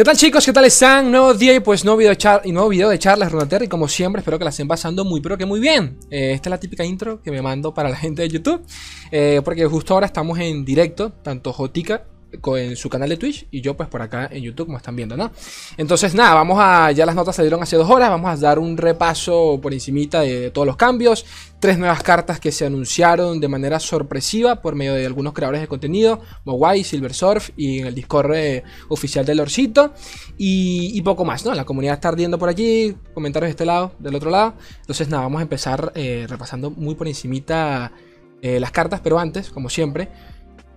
¿Qué tal chicos? ¿Qué tal están? Nuevo día y pues nuevo video de, char y nuevo video de charlas Runaterra y como siempre espero que la estén pasando muy pero que muy bien. Eh, esta es la típica intro que me mando para la gente de YouTube eh, porque justo ahora estamos en directo, tanto Jotica en su canal de Twitch y yo pues por acá en YouTube como están viendo, ¿no? Entonces nada, vamos a, ya las notas salieron hace dos horas, vamos a dar un repaso por encimita de todos los cambios, tres nuevas cartas que se anunciaron de manera sorpresiva por medio de algunos creadores de contenido, Mowai, Silversurf y en el Discord eh, oficial del Orcito y, poco más, ¿no? La comunidad está ardiendo por allí, comentarios de este lado, del otro lado, entonces nada, vamos a empezar eh, repasando muy por encimita eh, las cartas, pero antes, como siempre,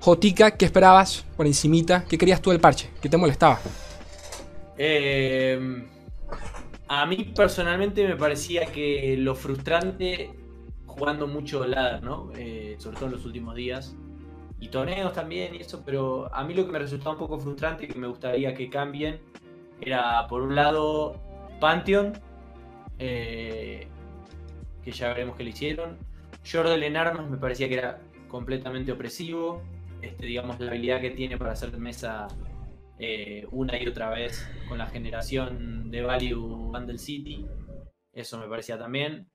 Jotica, ¿qué esperabas por encimita? ¿Qué querías tú del parche? ¿Qué te molestaba? Eh, a mí personalmente me parecía que lo frustrante jugando mucho ladder, ¿no? Eh, sobre todo en los últimos días. Y torneos también y eso, pero a mí lo que me resultaba un poco frustrante y que me gustaría que cambien era, por un lado, Pantheon, eh, que ya veremos que le hicieron. Jordel en armas me parecía que era completamente opresivo. Este, digamos, la habilidad que tiene para hacer mesa eh, una y otra vez con la generación de Value Bundle City. Eso me parecía también.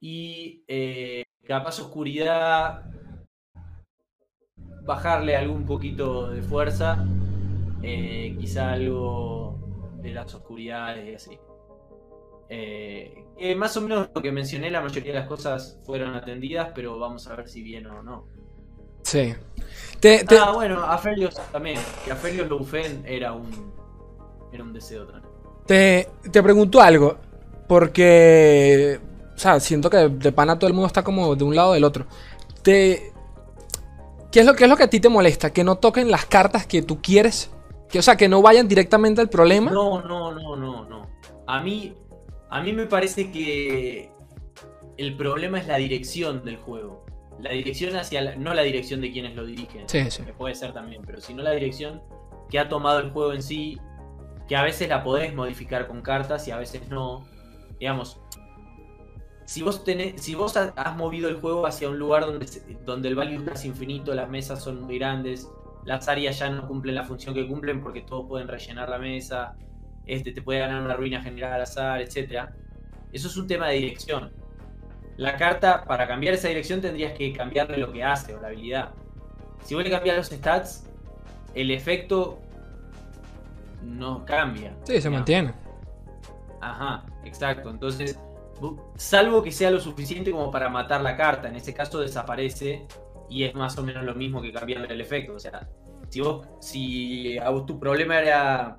Y eh, capaz oscuridad, bajarle algún poquito de fuerza, eh, quizá algo de las oscuridades y así. más o menos lo que mencioné, la mayoría de las cosas fueron atendidas, pero vamos a ver si bien o no. Sí. Ah, bueno, a Felios también. Que a Felios era un, era un deseo también. Te, te pregunto algo. Porque. O sea, siento que de pana todo el mundo está como de un lado o del otro. Te. ¿Qué es, lo, ¿Qué es lo que a ti te molesta? ¿Que no toquen las cartas que tú quieres? Que, o sea, que no vayan directamente al problema. No, no, no, no, no. A mí. A mí me parece que. El problema es la dirección del juego la dirección hacia, no la dirección de quienes lo dirigen, sí, sí. que puede ser también, pero sino la dirección que ha tomado el juego en sí, que a veces la podés modificar con cartas y a veces no. Digamos, si vos, tenés, si vos has movido el juego hacia un lugar donde, donde el value es infinito, las mesas son muy grandes, las áreas ya no cumplen la función que cumplen porque todos pueden rellenar la mesa, este te puede ganar una ruina general al azar, etc. Eso es un tema de dirección la carta, para cambiar esa dirección tendrías que cambiarle lo que hace o la habilidad. Si vos le cambias los stats, el efecto no cambia. Sí, se mantiene. Ajá, exacto. Entonces, salvo que sea lo suficiente como para matar la carta, en ese caso desaparece y es más o menos lo mismo que cambiarle el efecto. O sea, si vos, si a vos tu problema era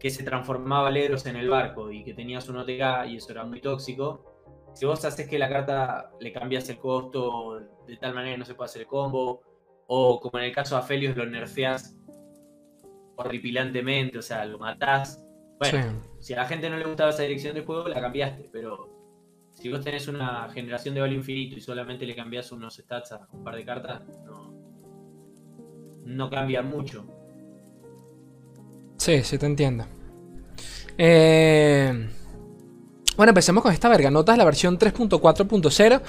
que se transformaba Leros en el barco y que tenías un OTK y eso era muy tóxico, si vos haces que la carta le cambias el costo de tal manera que no se puede hacer el combo, o como en el caso de Aphelios lo nerfeas horripilantemente, o sea, lo matás. Bueno, si a la gente no le gustaba esa dirección de juego, la cambiaste, pero si vos tenés una generación de valor infinito y solamente le cambias unos stats a un par de cartas, no, no cambia mucho. Sí, sí te entiendo. Eh, bueno, empecemos con esta verga. Notas la versión 3.4.0.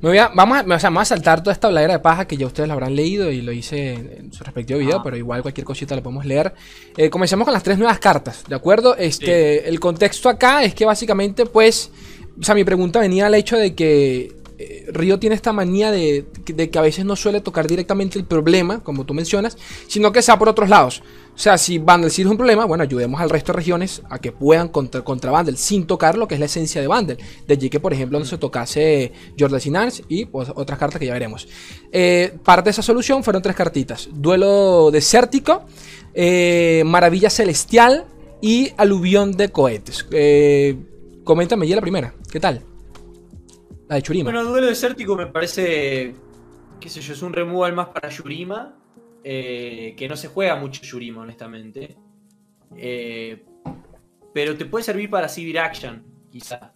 Me voy a, vamos, a, o sea, a saltar toda esta bladera de paja que ya ustedes la habrán leído y lo hice en, su respectivo video, ah. pero igual cualquier cosita la podemos leer. Eh, comencemos con las tres nuevas cartas, ¿de acuerdo? Este, El contexto acá es que básicamente, pues, o sea, mi pregunta venía al hecho de que eh, Río tiene esta manía de, que a veces no suele tocar directamente el problema, como tú mencionas, sino que sea por otros lados. O sea, si sí es un problema, bueno, ayudemos al resto de regiones a que puedan contra, contra sin tocar lo que es la esencia de Bundle. De allí que, por ejemplo, no se tocase Jordan Sinars y pues, otras cartas que ya veremos. Eh, parte de esa solución fueron tres cartitas: Duelo Desértico, eh, Maravilla Celestial y Aluvión de Cohetes. coméntame ya la primera, ¿qué tal? La de Churima. Bueno, duelo desértico me parece, qué sé yo, es un removal más para Yurima. Eh, que no se juega mucho Yurima, honestamente. Eh, pero te puede servir para Civil Action, quizá.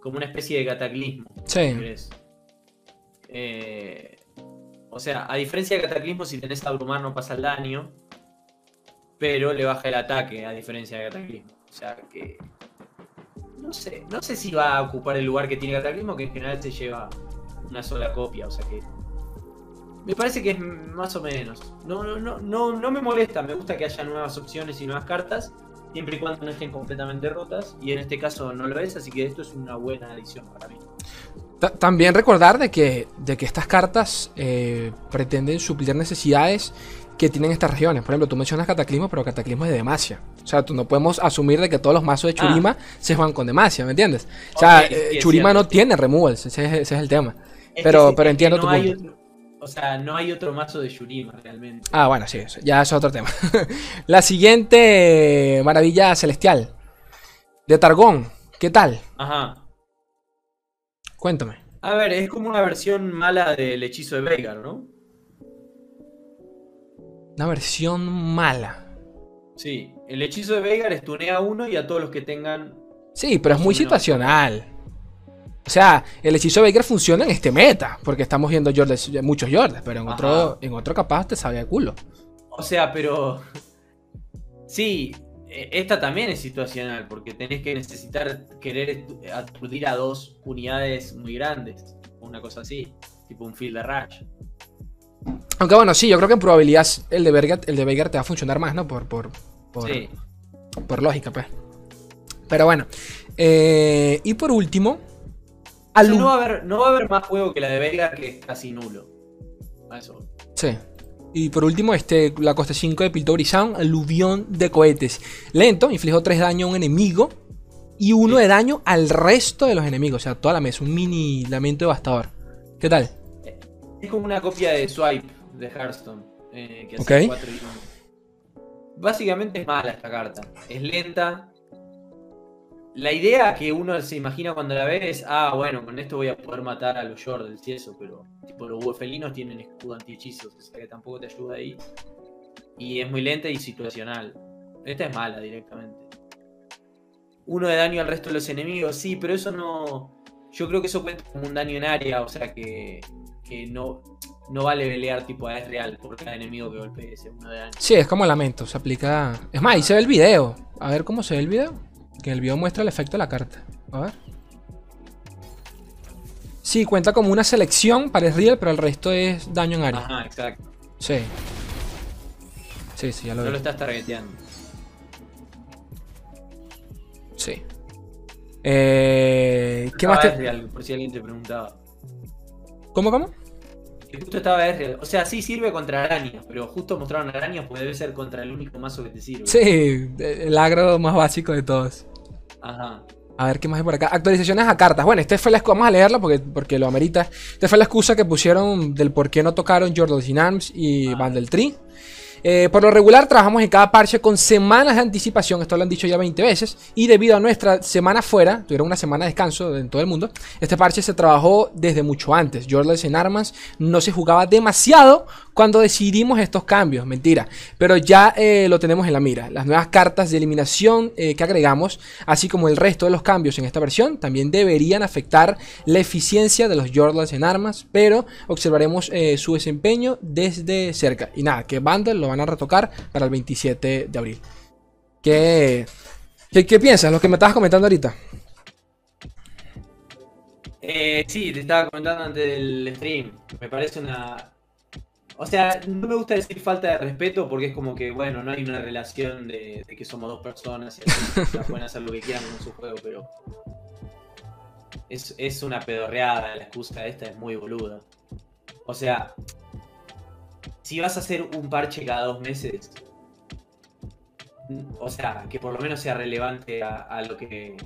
Como una especie de cataclismo. Sí. Eh, o sea, a diferencia de cataclismo, si tenés abrumar no pasa el daño. Pero le baja el ataque, a diferencia de cataclismo. O sea que no sé, no sé si va a ocupar el lugar que tiene Cataclismo, que en general se lleva una sola copia, o sea que. Me parece que es más o menos. No, no, no, no, no me molesta, me gusta que haya nuevas opciones y nuevas cartas. siempre y cuando no estén completamente rotas, y en este caso no lo es, así que esto es una buena adición para mí. También recordar de que, de que estas cartas eh, pretenden suplir necesidades que tienen estas regiones. Por ejemplo, tú mencionas Cataclismo, pero Cataclismo es de Demacia. O sea, tú no podemos asumir de que todos los mazos de Churima ah. se juegan con Demacia, ¿me entiendes? O sea, eh, Churima no tiene removals, ese, es, el tema. pero, pero entiendo tu punto. o sea, no hay otro mazo de Churima realmente. Ah, bueno, sí, ya es otro tema. La siguiente maravilla celestial. De Targón, ¿qué tal? Ajá. Cuéntame. A ver, es como una versión mala del hechizo de Veigar, ¿no? Una versión mala. Sí, el hechizo de Veigar estunea a uno y a todos los que tengan. Sí, pero es muy situacional. O sea, el hechizo de Veigar funciona en este meta, porque estamos viendo muchos Jordes, pero en otro, en otro capaz te sabe a culo. O sea, pero. Sí, e, esta también es situacional, porque tenés que necesitar querer aturdir a dos unidades muy grandes. Una cosa así, tipo un field de rush. Aunque bueno, sí, yo creo que en probabilidad el de Veigar, el de te va a funcionar más, ¿no? Por, por, por, lógica, pues. Pero bueno. Eh, y por último. no, va a haber, no va a haber más juego que la de Veigar que es casi nulo. Eso. Sí. Y por último, este, la coste 5 de Piltover Sound, aluvión de cohetes. Lento, inflijo 3 daño a un enemigo y 1 de daño al resto de los enemigos. O sea, toda la mesa, un mini lamento devastador. ¿Qué tal? Es como una copia de Swipe de Hearthstone. Eh, que hace 4 y Básicamente es mala esta carta. Es lenta. La idea que uno se imagina cuando la ve es, ah, bueno, con esto voy a poder matar a los Jordels y eso, pero tipo los felinos tienen escudo anti-hechizos, o sea que tampoco te ayuda ahí. Y es muy lenta y situacional. Esta es mala directamente. Uno de daño al resto de los enemigos, sí, pero eso no. Yo creo que eso cuenta como un daño en área, o sea que que no, no vale pelear tipo a es real por cada enemigo que golpee ese uno de daño. Sí, es como lamento, se aplica. Es más, ahí se ve el video. A ver cómo se ve el video. Que el video muestra el efecto de la carta. A ver. Sí, cuenta como una selección para real, pero el resto es daño en área. Ajá, exacto. Sí. Sí, sí, ya lo veo. lo estás targeteando. Sí. Eh, ¿Qué más te... Real, por si alguien te preguntaba. ¿Cómo, cómo? Justo estaba R. O sea, sí sirve contra arañas, pero justo mostraron arañas porque debe ser contra el único mazo que te sirve. Sí, el agro más básico de todos. Ajá. A ver qué más hay por acá. Actualizaciones a cartas. Bueno, este fue la excusa. Vamos a leerla porque, porque lo amerita. Esta fue la excusa que pusieron del por qué no tocaron Jordan in Arms y ah. Bandle Tree. Eh, por lo regular trabajamos en cada parche con semanas de anticipación, esto lo han dicho ya 20 veces, y debido a nuestra semana fuera, tuvieron una semana de descanso en todo el mundo, este parche se trabajó desde mucho antes. Jordan en Armas no se jugaba demasiado cuando decidimos estos cambios, mentira, pero ya eh, lo tenemos en la mira. Las nuevas cartas de eliminación eh, que agregamos, así como el resto de los cambios en esta versión, también deberían afectar la eficiencia de los Jordans en armas, pero observaremos su desempeño desde cerca. Y nada, que Bundle lo van a retocar para el 27 de abril. ¿Qué, piensas? Lo que me estabas comentando ahorita. Eh, sí, te estaba comentando antes del stream. Me parece una. O sea, no me gusta decir falta de respeto porque es como que, bueno, no hay una relación de, que somos dos personas y así, pueden hacer lo que quieran con su juego, pero. Es, es una pedorreada la excusa esta, es muy boluda. O sea, si vas a hacer un parche cada dos meses, o sea, que por lo menos sea relevante a, lo que...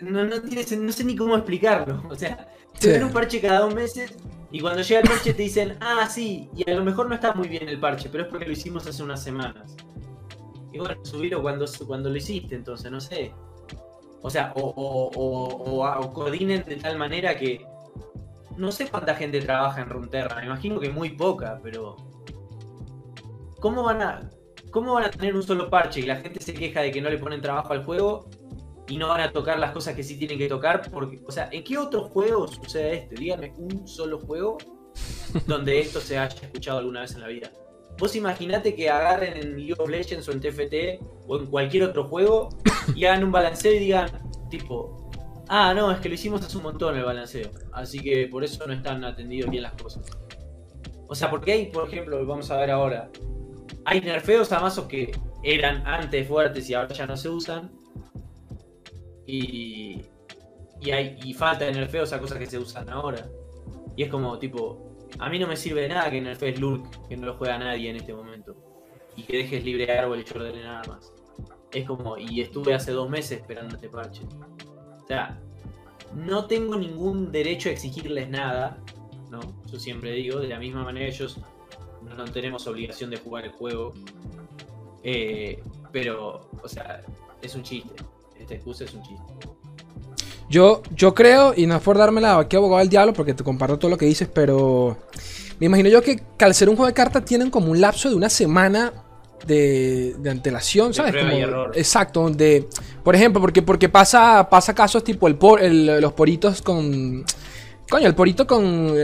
no, no, no sé ni cómo explicarlo. O sea, te ven un parche cada dos meses y cuando llega el parche te dicen, ah, sí, y a lo mejor no está muy bien el parche, pero es porque lo hicimos hace unas semanas. Y bueno, subirlo cuando, cuando lo hiciste, entonces, no sé. O sea, o, o coordinen de tal manera que no sé cuánta gente trabaja en Runterra, me imagino que muy poca, pero. ¿Cómo van a. ¿Cómo van a tener un solo parche y la gente se queja de que no le ponen trabajo al juego y no van a tocar las cosas que sí tienen que tocar? Porque, o sea, ¿en qué otro juego sucede esto? Dígame un solo juego donde esto se haya escuchado alguna vez en la vida. Vos imaginate que agarren en League of Legends o en TFT o en cualquier otro juego y hagan un balanceo y digan, tipo, Ah, no, es que lo hicimos hace un montón el balanceo. Así que por eso no están atendidos bien las cosas. O sea, porque hay, por ejemplo, vamos a ver ahora. Hay nerfeos a mazos que eran antes fuertes y ahora ya no se usan. Y, hay, y falta en el feo esas cosas que se usan ahora. Y es como, tipo, a mí no me sirve de nada que en el feo es Lurk, que no lo juega nadie en este momento. Y que dejes libre árbol y Jordan en armas. Es como, y estuve hace dos meses esperando este parche. O sea, no tengo ningún derecho a exigirles nada, ¿no? Yo siempre digo, de la misma manera ellos no tenemos obligación de jugar el juego. Eh, pero, o sea, es un chiste. Esta excusa es un chiste. Yo, yo creo, y no es por dármela aquí abogado al diablo, porque te comparto todo lo que dices, pero me imagino yo que, que al ser un juego de cartas tienen como un lapso de una semana de, de antelación, ¿sabes? exacto, donde, por ejemplo, porque, porque pasa, pasa casos tipo el, por, los poritos con... Coño, el porito con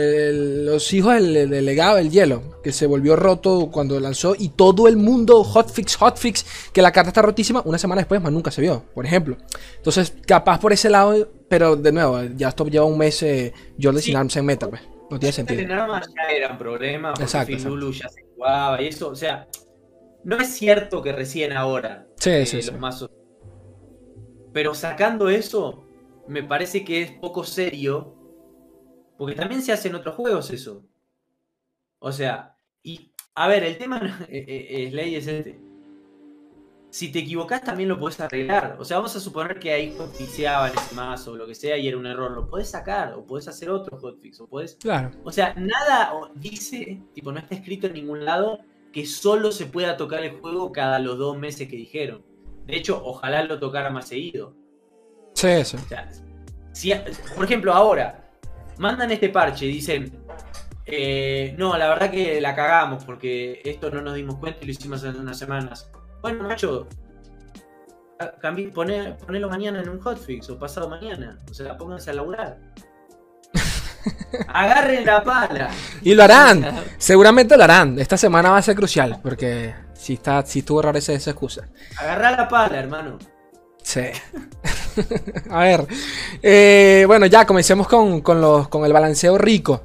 los hijos del, legado del hielo, que se volvió roto cuando lanzó y todo el mundo hotfix, hotfix, que la carta está rotísima, una semana después más nunca se vio, por ejemplo. Entonces, capaz por ese lado, pero de nuevo, ya esto lleva un mes eh, sin arms en meta, pues. No tiene sentido. En armas ya eran problemas, exacto, ya se jugaba y eso, o sea, no es cierto que recién ahora sí, eh, sí, los mazos. Pero sacando eso, me parece que es poco serio. Porque también se hace en otros juegos eso. O sea, y a ver, el tema es, eh, ley es este. Si te equivocas también lo puedes arreglar. O sea, vamos a suponer que ahí hotfixeaban ese mazo o lo que sea y era un error. Lo puedes sacar o puedes hacer otro hotfix o puedes... Claro. O sea, nada dice, tipo, no está escrito en ningún lado que solo se pueda tocar el juego cada los dos meses que dijeron. De hecho, ojalá lo tocara más seguido. Sí, sí. si, por ejemplo, ahora mandan este parche y dicen, eh, no, la verdad que la cagamos porque esto no nos dimos cuenta y lo hicimos hace unas semanas. Bueno, macho, ponelo mañana en un hotfix o pasado mañana. O sea, pónganse a laburar. Agarren la pala. Y lo harán. Seguramente lo harán. Esta semana va a ser crucial. Porque si, está, si estuvo raro esa, excusa. Agarra la pala, hermano. Sí. a ver. Eh, bueno, ya comencemos con, los, con el balanceo rico.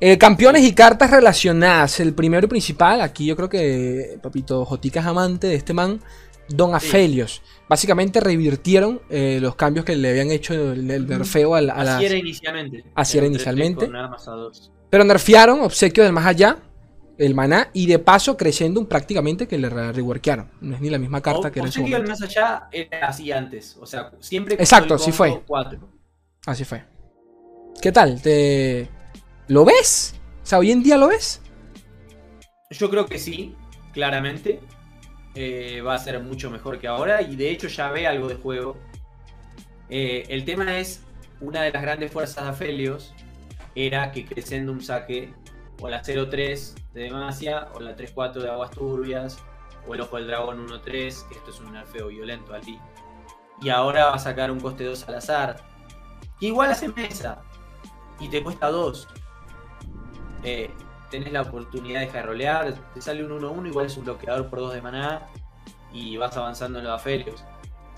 Eh, campeones y cartas relacionadas. El primero y principal. Aquí yo creo que Papito Jotica es amante de este man. Don Afelios. Básicamente revirtieron eh, los cambios que le habían hecho el, nerfeo a, la, Así era inicialmente. Así era, inicialmente. Pero nerfearon obsequio del más allá, el maná, y de paso creciendo un prácticamente que le reworkearon. No es ni la misma carta que era en su del más allá era así antes. O sea, siempre. Exacto, así fue. Así fue. ¿Qué tal? ¿Te... ¿Lo ves? O sea, hoy en día lo ves. Yo creo que sí, claramente. Eh, va a ser mucho mejor que ahora y de hecho ya ve algo de juego. Eh, el tema es, una de las grandes fuerzas de Aphelios era que un saque o la 0-3 de Demacia o la 3-4 de Aguas Turbias o el Ojo del Dragón 1-3, que esto es un nerfeo violento allí. Y ahora va a sacar un coste 2 al azar. Que igual hace mesa. Y te cuesta 2. Eh, tenés la oportunidad de rolear, te sale un 1-1, igual es un bloqueador por 2 de maná y vas avanzando en los aferios.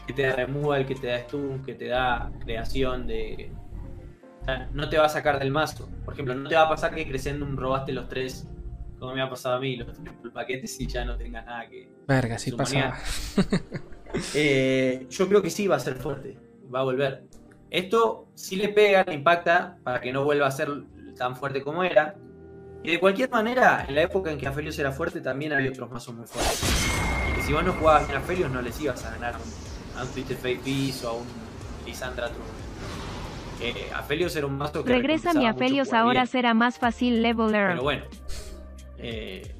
Que te da removal, que te da stun, que te da creación de. no te va a sacar del mazo. Por ejemplo, no te va a pasar que creciendo un robaste los tres, como me ha pasado a mí, los paquetes y ya no tengas nada que. Verga, sí pasa. Eh, yo creo que sí va a ser fuerte, va a volver. Esto si le pega, le impacta para que no vuelva a ser tan fuerte como era y de cualquier manera, en la época en que Aphelios era fuerte, también había otros mazos muy fuertes. Y que si vos no jugabas bien a Aphelios, no les ibas a ganar a un Twitter Fake Beast o a un Lisandra True. Eh, Aphelios era un mazo que. Regresa mi Aphelios, ahora será más fácil leveler. Pero bueno, eh,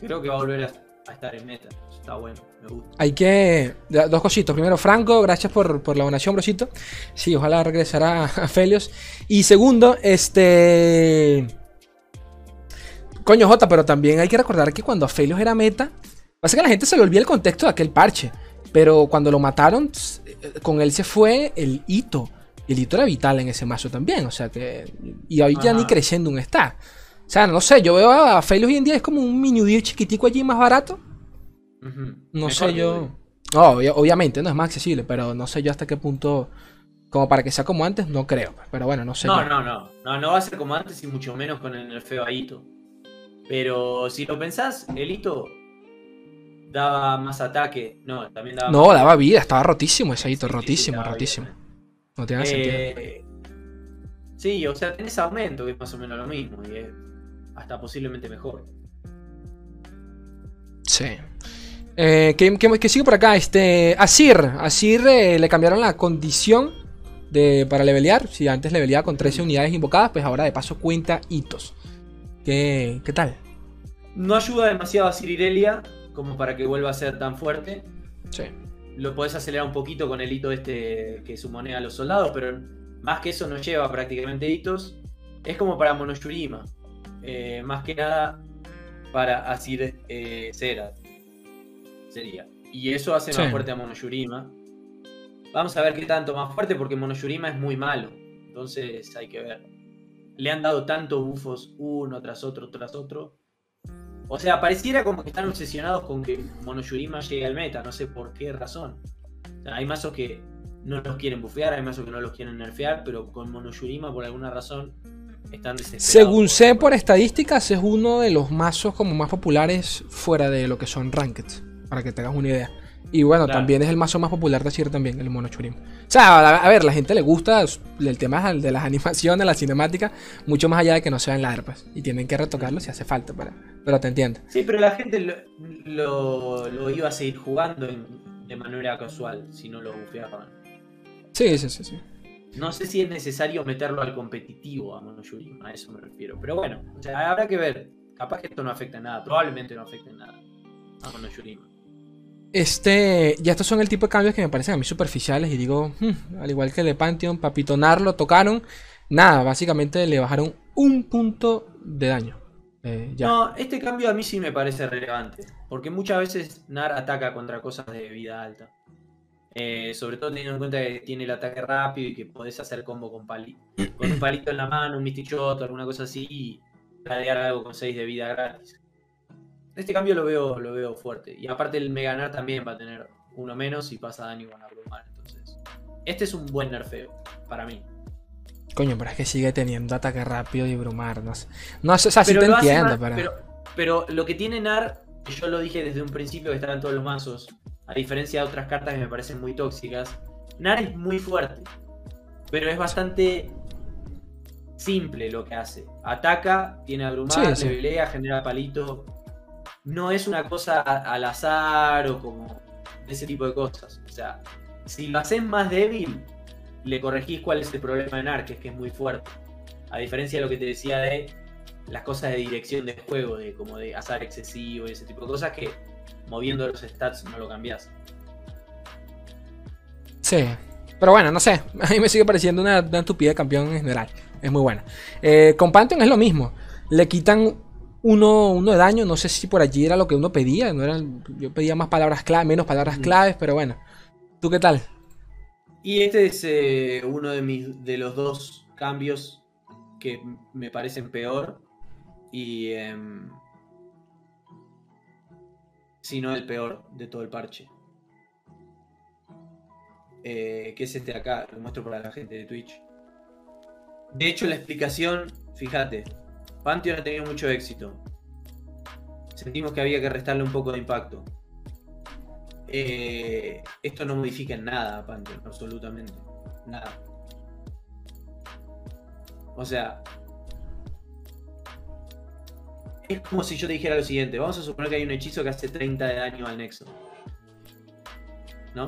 creo que va a volver a, estar en meta. Está bueno, me gusta. Hay que. Dos cositos. Primero, Franco, gracias por, por la donación, brosito. Sí, ojalá regresará a Aphelios. Y segundo, este. Coño, Jota, pero también hay que recordar que cuando Aphelios era meta, pasa que la gente se le olvida el contexto de aquel parche. Pero cuando lo mataron, eh, con él se fue el hito. Y el hito era vital en ese mazo también. O sea que. Y hoy ya ni creciendo un está. O sea, no sé, yo veo a Aphelios hoy en día es como un mini chiquitico allí más barato. No sé yo. No, obviamente no es más accesible, pero no sé yo hasta qué punto. Como para que sea como antes, no creo. Pero bueno, no sé. No, no, no, no. No va a ser como antes y mucho menos con el feo Hito. Pero si lo pensás, el hito daba más ataque. No, también daba. No, más- daba vida, estaba rotísimo ese hito, Sí, sí, sí, rotísimo, rotísimo. vida. No tiene sentido. Eh, sí, o sea, tenés aumento, que es más o menos lo mismo. Y es hasta posiblemente mejor. Sí. Eh, ¿qué, qué- qué sigue por acá? Este. Asir. Asir eh, le cambiaron la condición de, para levelear. Si antes leveleaba con 13 unidades invocadas, pues ahora de paso cuenta hitos. ¿Qué, qué tal? No ayuda demasiado a Cirirelia como para que vuelva a ser tan fuerte. Sí. Lo podés acelerar un poquito con el hito este que sumonea a los soldados, pero más que eso no lleva prácticamente hitos. Es como para Monoshurima. Eh, más que nada para Asir eh. Sería. Y eso hace Sí. más fuerte a Monoshurima. Vamos a ver qué tanto más fuerte, porque Monoshurima es muy malo. Entonces hay que ver. Le han dado tantos bufos uno tras otro, tras otro. O sea, pareciera como que están obsesionados con que Monoshurima llegue al meta, no sé por qué razón. O sea, hay mazos que no los quieren bufear, hay mazos que no los quieren nerfear, pero con Monoshurima por alguna razón están. Según sé por estadísticas, es uno de los mazos como más populares fuera de lo que son rankeds. Para que tengas una idea. Y bueno, Claro. también es el mazo más popular de Asir también, el Mono Churim. O sea, a, ver, la gente le gusta el tema de las animaciones, la cinemática, mucho más allá de que no sean largas. Y tienen que retocarlo si hace falta, pero, pero te entiendo. Sí, pero la gente lo, lo- lo iba a seguir jugando en- de manera casual si no lo bufeaban. Sí, sí, sí, sí. No sé si es necesario meterlo al competitivo a Monoshurima, a eso me refiero. Pero bueno, o sea, habrá que ver. Capaz que esto no afecta en nada, probablemente no afecte en nada a Monoshurima. Este, ya estos son el tipo de cambios que me parecen a mí superficiales y digo, hmm, al igual que el de Pantheon, Papitonar lo tocaron, nada, básicamente le bajaron un punto de daño. Eh, ya. No, este cambio a mí sí me parece relevante. Porque muchas veces Nar ataca contra cosas de vida alta. Eh, sobre todo teniendo en cuenta que tiene el ataque rápido y que podés hacer combo con, pali con un palito en la mano, un Mystic Shot o alguna cosa así y ladear algo con 6 de vida gratis. Este cambio lo veo, lo veo fuerte. Y aparte el Mega Nar también va a tener uno menos y pasa daño con abrumar. Entonces, este es un buen nerfeo para mí. Coño, pero es que sigue teniendo ataque rápido y brumar, no sé. No sé, o sea, sí Pero te entiendo, más- pero... pero... pero lo que tiene Nar, que yo lo dije desde un principio que estaba en todos los mazos, a diferencia de otras cartas que me parecen muy tóxicas, Nar es muy fuerte, pero es bastante simple lo que hace. Ataca, tiene abrumar, Sí, sí. levelea, genera palito. No es una cosa a- al azar o como ese tipo de cosas. O sea, si lo haces más débil, le corregís cuál es el problema de Nar, que es que es muy fuerte. A diferencia de lo que te decía de las cosas de dirección de juego, de como de azar excesivo y ese tipo de cosas que moviendo los stats no lo cambias. Sí. Pero bueno, no sé. A mí me sigue pareciendo una, una estupidez de campeón en general. Es muy buena. Eh, con Pantheon es lo mismo. Le quitan uno, uno de daño. No sé si por allí era lo que uno pedía. No eran, yo pedía más palabras claves, menos palabras Mm. claves, pero bueno. ¿Tú qué tal? Y este es eh, uno de, mis, de los dos cambios que me parecen peor. Y. em, si no el peor de todo el parche. Eh, que es este de acá, lo muestro para la gente de Twitch. De hecho, la explicación, fíjate, Pantheon ha tenido mucho éxito. Sentimos que había que restarle un poco de impacto. Eh, esto no modifica en nada a Pantheon, absolutamente. Nada. O sea. Es como si yo te dijera lo siguiente. Vamos a suponer que hay un hechizo que hace 30 de daño al nexo. ¿No?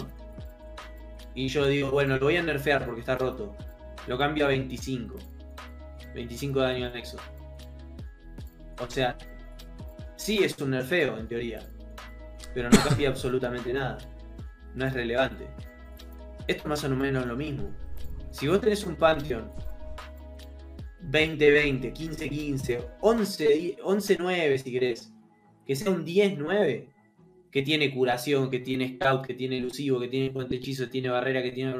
Y yo digo, bueno, lo voy a nerfear porque está roto. Lo cambio a 25. 25 de daño al nexo. O sea, sí es un nerfeo en teoría. Pero no cambia absolutamente nada. No es relevante. Esto es más o menos lo mismo. Si vos tenés un Pantheon 20-20, 15-15, 11 11-9 si querés, que sea un 10-9, que tiene curación, que tiene scout, que tiene elusivo, que tiene puente hechizo, que tiene barrera, que tiene.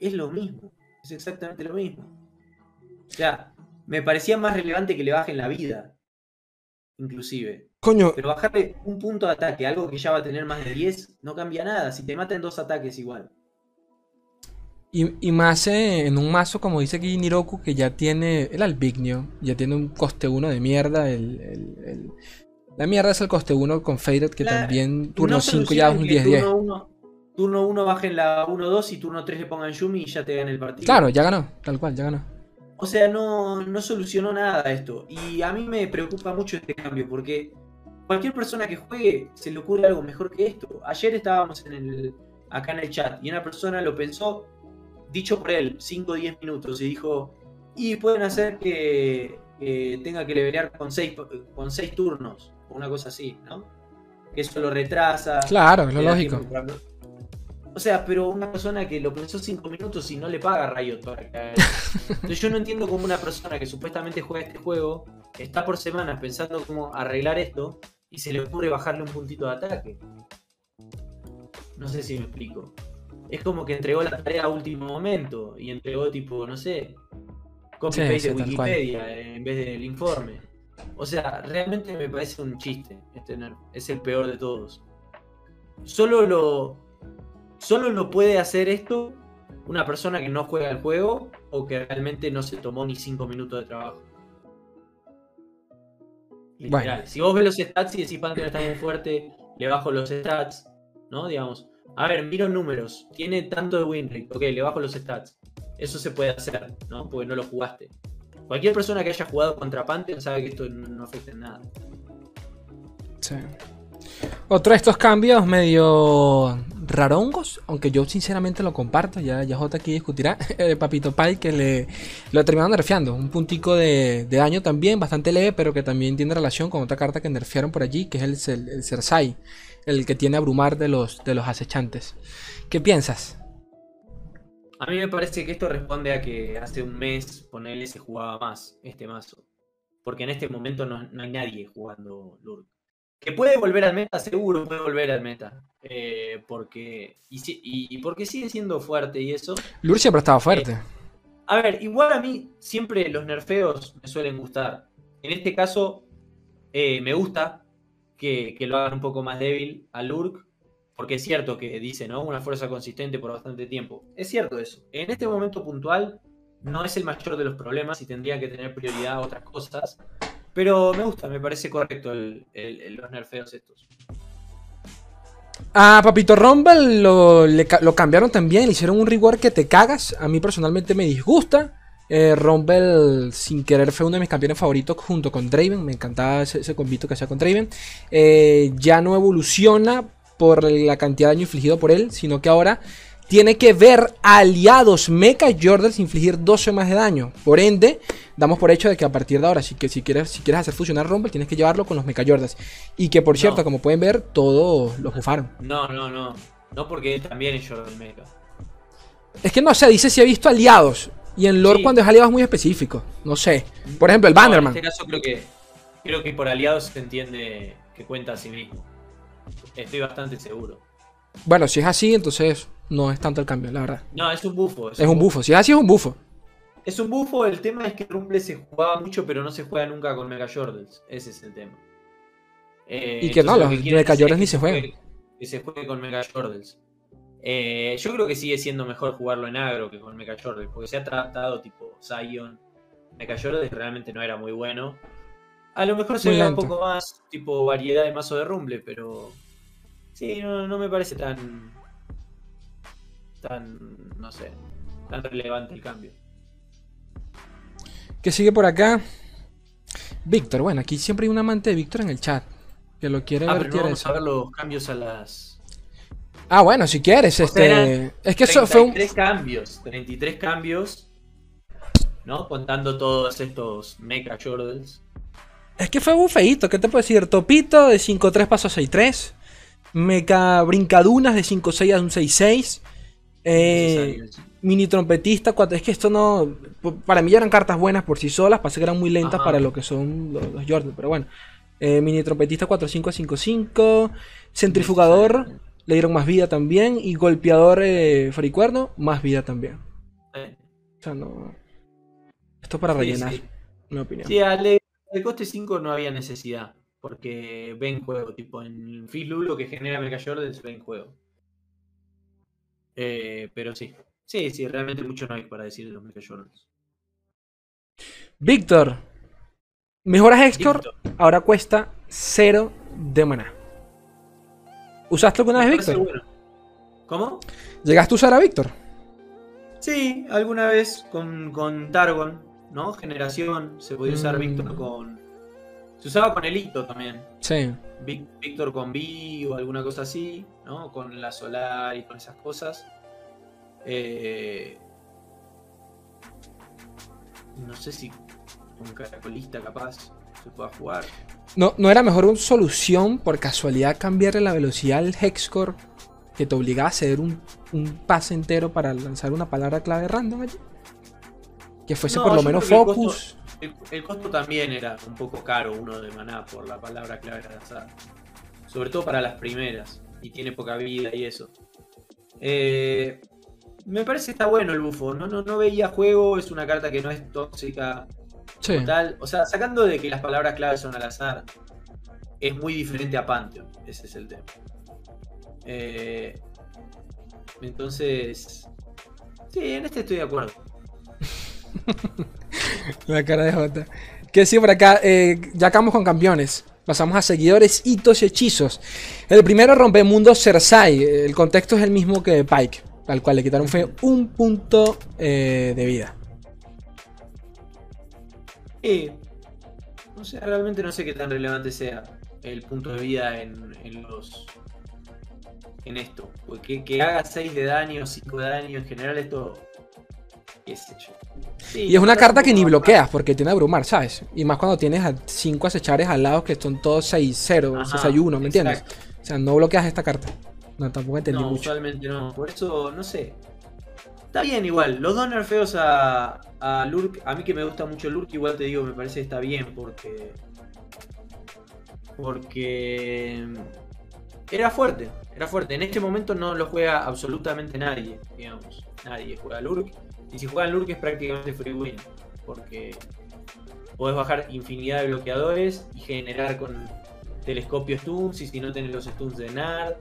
Es lo mismo. Es exactamente lo mismo. O sea, me parecía más relevante que le bajen la vida. Inclusive. Coño, Pero bajarle un punto de ataque, algo que ya va a tener más de 10, no cambia nada. Si te matan dos ataques igual. Y, y más eh, en un mazo, como dice aquí Niroku, que ya tiene el Albignio, ya tiene un coste 1 de mierda, el, el, el, La mierda es el coste 1 con Faded, que La- también turno no 5 ya es un solucionan que 10-10. Turno 1, turno 1 bajen la 1-2 y turno 3 le pongan Yumi y ya te gana el partido. Claro, ya ganó, tal cual, ya ganó. O sea, no, no solucionó nada esto. Y a mí me preocupa mucho este cambio porque cualquier persona que juegue se le ocurre algo mejor que esto. Ayer estábamos en el, acá en el chat y una persona lo pensó, dicho por él, 5 o 10 minutos, y dijo, y pueden hacer que, que tenga que levelear con 6 con seis turnos, o una cosa así, ¿no? Que eso lo retrasa. Claro, es lo lógico. tiempo O sea, pero una persona que lo pensó 5 minutos y no le paga Riot para que. Entonces yo no entiendo cómo una persona que supuestamente juega este juego está por semanas pensando cómo arreglar esto y se le ocurre bajarle un puntito de ataque. No sé si me explico. Es como que entregó la tarea a último momento y entregó tipo, no sé, copy paste sí, de. Wikipedia en vez del informe. O sea, realmente me parece un chiste este nerf. Es el peor de todos. Solo lo. Solo lo puede hacer esto una persona que no juega el juego o que realmente no se tomó ni 5 minutos de trabajo. Literal. Bueno. Si vos ves los stats y decís Pantheon está muy fuerte, le bajo los stats, ¿no? Digamos. A ver, miro números. Tiene tanto de win rate. Ok, le bajo los stats. Eso se puede hacer, ¿no? Porque no lo jugaste. Cualquier persona que haya jugado contra Pantheon sabe que esto no afecta en nada. Sí. Otro de estos cambios medio rarongos, aunque yo sinceramente lo comparto, ya, ya J aquí discutirá, eh, Papito Pai que le lo terminaron nerfeando, un puntico de, daño también, bastante leve, pero que también tiene relación con otra carta que nerfearon por allí, que es el, Cer- el Cersei, el que tiene abrumar de los, de los acechantes. ¿Qué piensas? A mí me parece que esto responde a que hace un mes, ponele, se jugaba más este mazo. Porque en este momento no, no hay nadie jugando Lurk. Que puede volver al meta, seguro puede volver al meta. Eh, porque. Y, y- porque sigue siendo fuerte y eso. Lur siempre estaba fuerte. A ver, igual a mí siempre los nerfeos me suelen gustar. En este caso, eh, me gusta que, que lo hagan un poco más débil a Lurk. Porque es cierto que dice, ¿no? Una fuerza consistente por bastante tiempo. Es cierto eso. En este momento puntual no es el mayor de los problemas y tendría que tener prioridad a otras cosas. Pero me gusta, me parece correcto los nerfeos estos. A Papito Rumble lo, lo cambiaron también, le hicieron un rework que te cagas. A mí personalmente me disgusta. Eh, Rumble, sin querer, fue uno de mis campeones favoritos junto con Draven. Me encantaba ese, ese combito que hacía con Draven. Eh, ya no evoluciona por la cantidad de daño infligido por él, sino que ahora tiene que ver aliados Mecha Jordals infligir 12 más de daño. Por ende, damos por hecho de que a partir de ahora, si, que, si, quieres, si quieres hacer funcionar Rumble, tienes que llevarlo con los Mecha Jordals. Y que por cierto, No. como pueden ver, todos los bufaron. No, no, no. No porque él también es Jordan Mecha. Es que no sé, dice si ha visto aliados. Y en lore Sí. cuando es aliado es muy específico. No sé. Por ejemplo, el No, Bannerman. en este caso creo que creo que por aliados se entiende que cuenta a sí mismo. Estoy bastante seguro. Bueno, si es así, entonces no es tanto el cambio, la verdad. No, es un bufo. Es un bufo. Si es así, es un bufo. Es un bufo, el tema es que Rumble se jugaba mucho, pero no se juega nunca con Mega Jordals. Ese es el tema. Eh, Y que no, entonces lo los Mega que ni se juegan. Que se juegue con Mega Jordals. Eh, yo creo que sigue siendo mejor jugarlo en agro que con Mega Jordals, porque se ha tratado tipo Zion. Mega Jordals realmente no era muy bueno. A lo mejor se ve un poco más tipo variedad de mazo de Rumble, pero sí, no, no me parece tan tan no sé, tan relevante el cambio. ¿Qué sigue por acá? Víctor. Bueno, aquí siempre hay un amante de Víctor en el chat. Que lo quiere Ah, ver, pero no quiere vamos eso. a ver los cambios a las Ah, bueno, si quieres, O este. Es que eso fue un. 33 cambios, 33 cambios, ¿no? Contando todos estos Mecha Jordals. Es que fue un feíto, ¿qué te puedo decir? Topito de 5-3 paso a 6-3. Meca brincadunas de 5-6 a un 6-6. Eh, mini trompetista, cuatro- es que esto no. Para mí ya eran cartas buenas por sí solas, pasa que eran muy lentas Ajá. para lo que son los, los Jordan, pero bueno. Eh, mini trompetista 4-5 a 5-5. Centrifugador, le dieron más vida también. Y golpeador eh, faricuerno, más vida también. O sea, no. Esto es para sí, rellenar, sí. mi opinión. Sí, al al coste 5 no había necesidad. Porque ven juego, tipo en Fizz lo que genera Mecha Jordals ven juego. Eh, pero sí. Sí, sí, realmente mucho no hay para decir de los Mecha Jordals. Víctor, mejoras Hector ahora cuesta cero de maná. ¿Usaste alguna vez Víctor? Bueno. ¿Cómo? ¿Llegaste a usar a Víctor? Sí, alguna vez con, con Targon, ¿no? Generación, se podía usar Mm. Víctor con. Se usaba con Elito también. Sí. Víctor con Vi o alguna cosa así, ¿no? Con la Solar y con esas cosas. Eh, no sé si con Caracolista capaz se pueda jugar. ¿No, ¿No era mejor una solución por casualidad cambiarle la velocidad al Hexcore que te obligaba a hacer un, un pase entero para lanzar una palabra clave random allí? Que fuese No, por lo menos el focus. El, el costo también era un poco caro, uno de maná, por la palabra clave de lanzar. Sobre todo para las primeras. Y tiene poca vida y eso. Eh, me parece que está bueno el bufo. No, no, no veía juego, es una carta que no es tóxica. Sí. Tal. O sea, sacando de que las palabras claves son al azar, es muy diferente a Pantheon. Ese es el tema. Eh, entonces. Sí, en este estoy de acuerdo. La cara de Jota. Que sí, por acá, eh, ya acabamos con campeones. Pasamos a seguidores, hitos y hechizos. El primero rompe mundo Cersei. El contexto es el mismo que Pike. Al cual le quitaron fue un punto eh, de vida. Eh, no sé, realmente no sé qué tan relevante sea el punto de vida en, en los. en esto. Porque que haga 6 de daño, 5 de daño, en general esto. qué sé yo. Sí, Y es una carta que ni bloqueas porque tiene abrumar, ¿sabes? Y más cuando tienes a 5 acechares al lado que son todos 6-0, Ajá, 6-1, ¿me entiendes? exacto. O sea, no bloqueas esta carta. No, tampoco entendí No, mucho. usualmente no. Por eso, no sé. Está bien igual. Los dos nerfeos a, a Lurk. A mí que me gusta mucho Lurk, igual te digo, me parece que está bien porque. Porque. Era fuerte. Era fuerte. En este momento no lo juega absolutamente nadie, digamos. Nadie juega Lurk. Y si juegan Lurk es prácticamente free win. Porque podés bajar infinidad de bloqueadores y generar con telescopio stuns. Y si no tenés los stuns de Nard.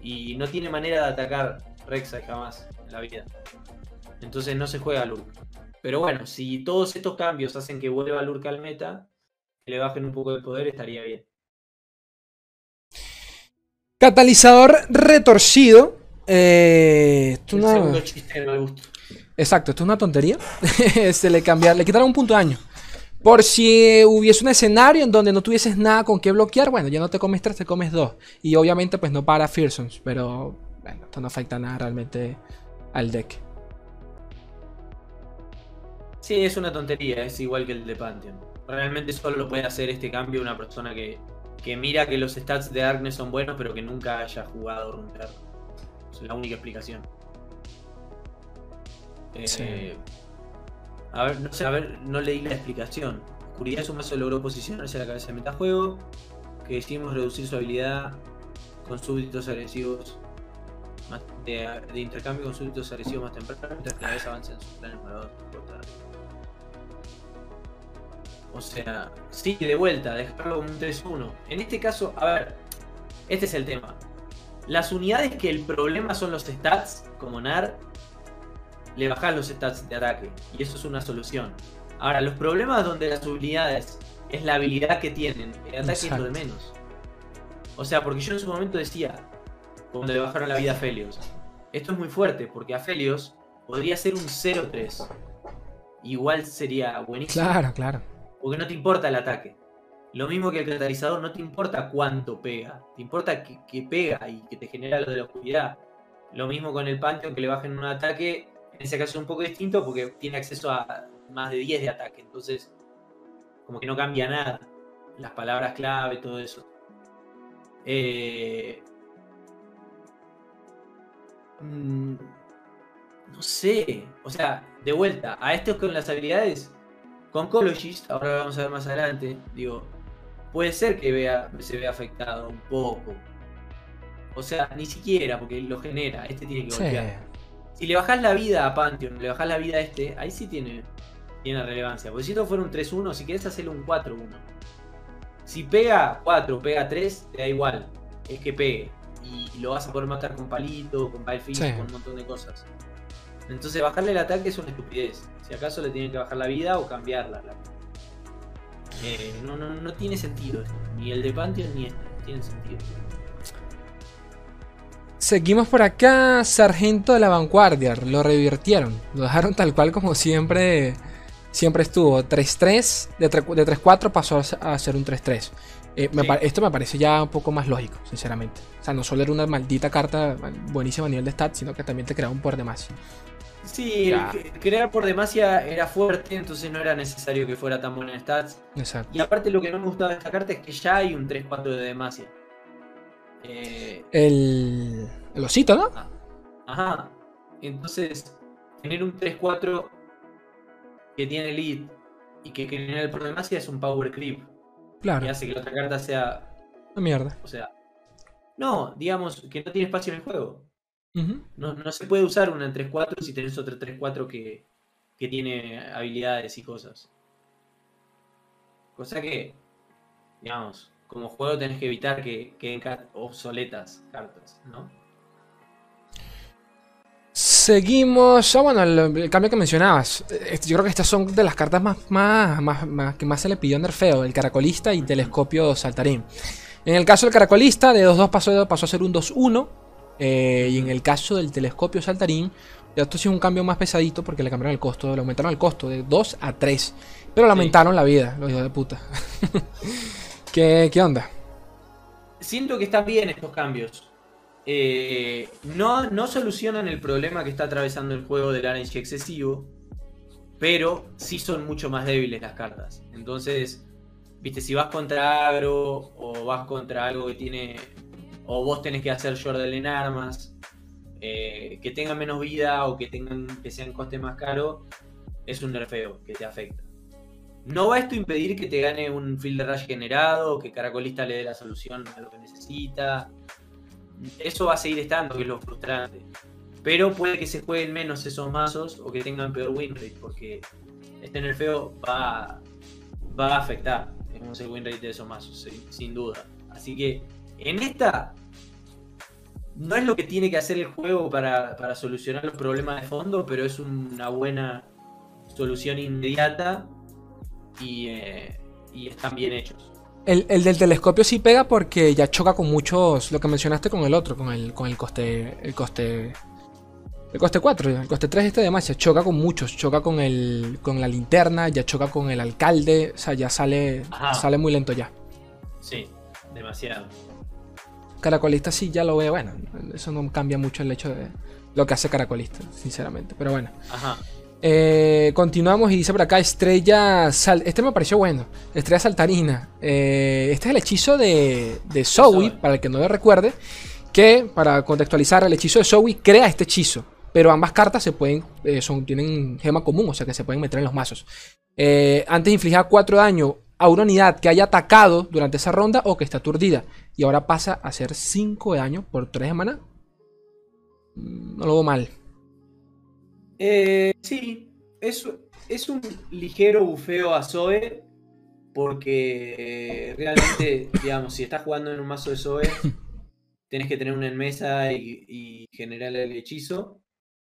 Y no tiene manera de atacar Rek'Sai jamás en la vida. Entonces no se juega Lurk. Pero bueno, si todos estos cambios hacen que vuelva Lurk al meta, que le bajen un poco de poder, estaría bien. Catalizador retorcido. Eh, esto El chiste gusto. Exacto, esto es una tontería. Se le cambiaron, le quitaron un punto de daño. Por si hubiese un escenario en donde no tuvieses nada con qué bloquear, bueno, ya no te comes tres, te comes dos. Y obviamente, pues no para Fearsons, pero bueno, esto no afecta nada realmente al deck. Sí, es una tontería, es igual que el de Pantheon. Realmente solo lo puede hacer este cambio una persona que, que mira que los stats de Darkness son buenos, pero que nunca haya jugado Runter. Es la única explicación. Eh, Sí. A ver, no sé, a ver, no leí la explicación. Oscuridad su mazo logró posicionarse a la cabeza del metajuego. Que decidimos reducir su habilidad con súbditos agresivos. más- de, de intercambio con súbditos agresivos más temprano mientras que la vez avanza en sus planes moradores. O sea, sí, de vuelta, dejarlo como un 3-1. En este caso, a ver, este es el tema. Las unidades que el problema son los stats, como NAR, le bajas los stats de ataque. Y eso es una solución. Ahora, los problemas donde las habilidades es la habilidad que tienen, el ataque es lo de menos. O sea, porque yo en su momento decía, cuando le bajaron la vida a Felios, esto es muy fuerte, porque a Felios podría ser un 0-3. Igual sería buenísimo. Claro, claro. Porque no te importa el ataque. Lo mismo que el catalizador, no te importa cuánto pega. Te importa que, pega y que te genera lo de la oscuridad. Lo mismo con el Pantheon, que le bajen un ataque. En ese caso es un poco distinto porque tiene acceso a más de 10 de ataque. Entonces, como que no cambia nada. Las palabras clave, todo eso. Eh, mm, no sé. O sea, de vuelta, a estos con las habilidades con Cologist, ahora lo vamos a ver más adelante, digo, puede ser que vea, se vea afectado un poco. O sea, ni siquiera, porque lo genera, este tiene que Sí. golpear. Si le bajás la vida a Pantheon, le bajás la vida a este, ahí sí tiene, tiene relevancia. Porque si esto fuera un 3-1, si querés hacerle un 4-1. Si pega 4, pega 3, te da igual. Es que pegue. Y lo vas a poder matar con palito, con Fish, Sí. con un montón de cosas. Entonces bajarle el ataque es una estupidez. Si acaso le tienen que bajar la vida o cambiarla. la- Eh, no, no, no tiene sentido esto. Ni el de Pantheon ni este. Tiene sentido. Seguimos por acá. Sargento de la Vanguardia. Lo revirtieron. Lo dejaron tal cual como siempre. Siempre estuvo. 3-3. De 3-4 pasó a ser un 3-3. Eh, Sí. Esto me parece ya un poco más lógico, sinceramente. O sea, no solo era una maldita carta buenísima a nivel de stats, sino que también te creaba un poder de más. Sí, Ya. crear por demasia era fuerte, entonces no era necesario que fuera tan buena en stats. Exacto. Y aparte lo que no me gustaba de esta carta es que ya hay un 3-4 de demasia. Eh, El, el osito, ¿no? ajá. Entonces, tener un 3-4 que tiene lead y que genera el por demasia es un power creep. Claro. Que hace que la otra carta sea. Una mierda. O sea. No, digamos que no tiene espacio en el juego. Ujú. No, no se puede usar una en 3-4 si tenés otra 3-4 que, que tiene habilidades y cosas. Cosa que, digamos, como juego tenés que evitar que queden obsoletas cartas, ¿no? Seguimos. Ah, bueno, el, el cambio que mencionabas. Este, yo creo que estas son de las cartas más, más, más, más- que más se le pidió nerfeo: el caracolista y telescopio saltarín. En el caso del caracolista, de 2-2 pasó, pasó a ser un 2-1. Eh, y en el caso del telescopio saltarín, ya esto sí es un cambio más pesadito porque le cambiaron el costo, le aumentaron el costo de 2 a 3. Pero le Sí. aumentaron la vida, los hijos de puta. ¿Qué, ¿Qué onda? Siento que están bien estos cambios. Eh, no, no solucionan el problema que está atravesando el juego del RNG excesivo, pero sí son mucho más débiles las cartas. Entonces, viste, si vas contra agro o vas contra algo que tiene. O vos tenés que hacer Jordel en armas, eh, que tengan menos vida o que tengan que sean coste más caro, es un nerfeo que te afecta. No va esto impedir que te gane un field de rush generado, que Caracolista le dé la solución a lo que necesita. Eso va a seguir estando, que es lo frustrante. Pero puede que se jueguen menos esos mazos o que tengan peor win rate, porque este nerfeo va, va a afectar digamos, el win rate de esos mazos, sin duda. Así que en esta no es lo que tiene que hacer el juego para, para solucionar los problemas de fondo, pero es una buena solución inmediata y, eh, y están bien hechos. El, el del telescopio sí pega porque ya choca con muchos. Lo que mencionaste con el otro, con el, con el coste. El coste. El coste 4, el coste 3 este de Masia, choca con muchos, choca con el. con la linterna, ya choca con el alcalde, o sea, ya sale. Ajá. sale muy lento ya. Sí, demasiado. Caracolista sí ya lo ve, bueno, eso no cambia mucho el hecho de lo que hace Caracolista, sinceramente. Pero bueno. Ajá. Eh, continuamos y dice por acá Estrella Sal Este me pareció bueno. Estrella Saltarina. Eh, este es el hechizo de, de Zoe, para el que no lo recuerde. Que, para contextualizar, el hechizo de Zoe crea este hechizo. Pero ambas cartas se pueden. eh, son, tienen gema común, o sea que se pueden meter en los mazos. Antes infligía 4 daño a una unidad que haya atacado durante esa ronda o que está aturdida. Y ahora pasa a ser 5 de daño por 3 de mana. Mm, No lo veo mal. Eh, sí, es, es un ligero bufeo a Zoe. Porque eh, realmente, digamos, si estás jugando en un mazo de Zoe, tenés que tener una en mesa y, y generar el hechizo.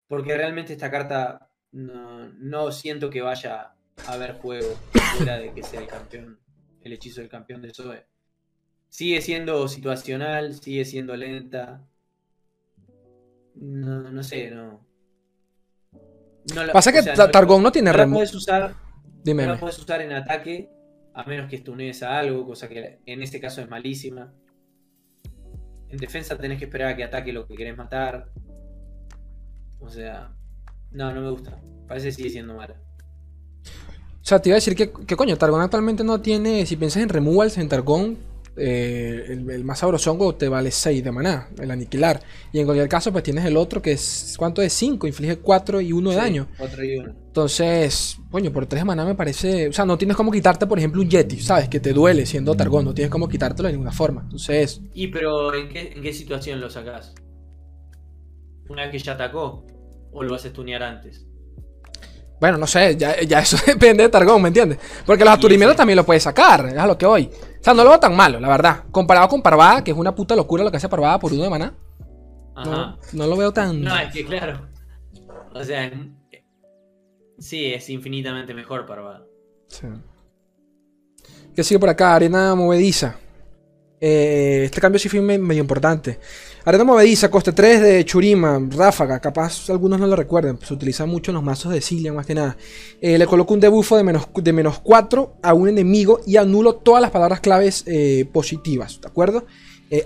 Porque realmente esta carta no, no siento que vaya haber juego fuera de que sea el campeón, el hechizo del campeón de Zoe. Sigue siendo situacional, sigue siendo lenta. No, no sé, no. No la- Pasa o que sea, Ta- no- tiene remo. puedes usar, Dime. no la puedes usar en ataque, a menos que estunees a algo, cosa que en este caso es malísima. En defensa tenés que esperar a que ataque lo que querés matar. O sea, no, no me gusta. Parece que sigue siendo mala. O sea, te iba a decir que, que coño, Targón actualmente no tiene. Si piensas en removals en Targón, eh, el, el más sabrosongo te vale 6 de maná, el aniquilar. Y en cualquier caso, pues tienes el otro que es. ¿Cuánto es? 5, inflige 4 y 1 de Sí, daño. Otro y uno. Entonces, coño, por 3 de maná me parece. O sea, no tienes como quitarte, por ejemplo, un Yeti, ¿sabes? Que te duele siendo Targón, no tienes como quitártelo de ninguna forma. Entonces, Y pero ¿en qué, en qué situación lo sacás? ¿Una vez que ya atacó? ¿O lo vas a estunear antes? Bueno, no sé, ya, ya eso depende de Targón, ¿me entiendes? Porque los aturdimientos sí. también lo puedes sacar, es a lo que voy. O sea, no lo veo tan malo, la verdad. Comparado con Parvada, que es una puta locura lo que hace Parvada por 1 de maná. Ajá. No, no lo veo tan. No, es que claro. O sea, sí, es infinitamente mejor Parvada. Sí. ¿Qué sigue por acá? Arena movediza. Eh, este cambio sí fue medio importante. Arena movediza, coste 3 de Churima, ráfaga, capaz algunos no lo recuerden, se utiliza mucho en los mazos de Cilia más que nada. Eh, le coloco un debuffo de menos, de menos 4 a un enemigo y anulo todas las palabras claves eh, positivas, ¿de acuerdo?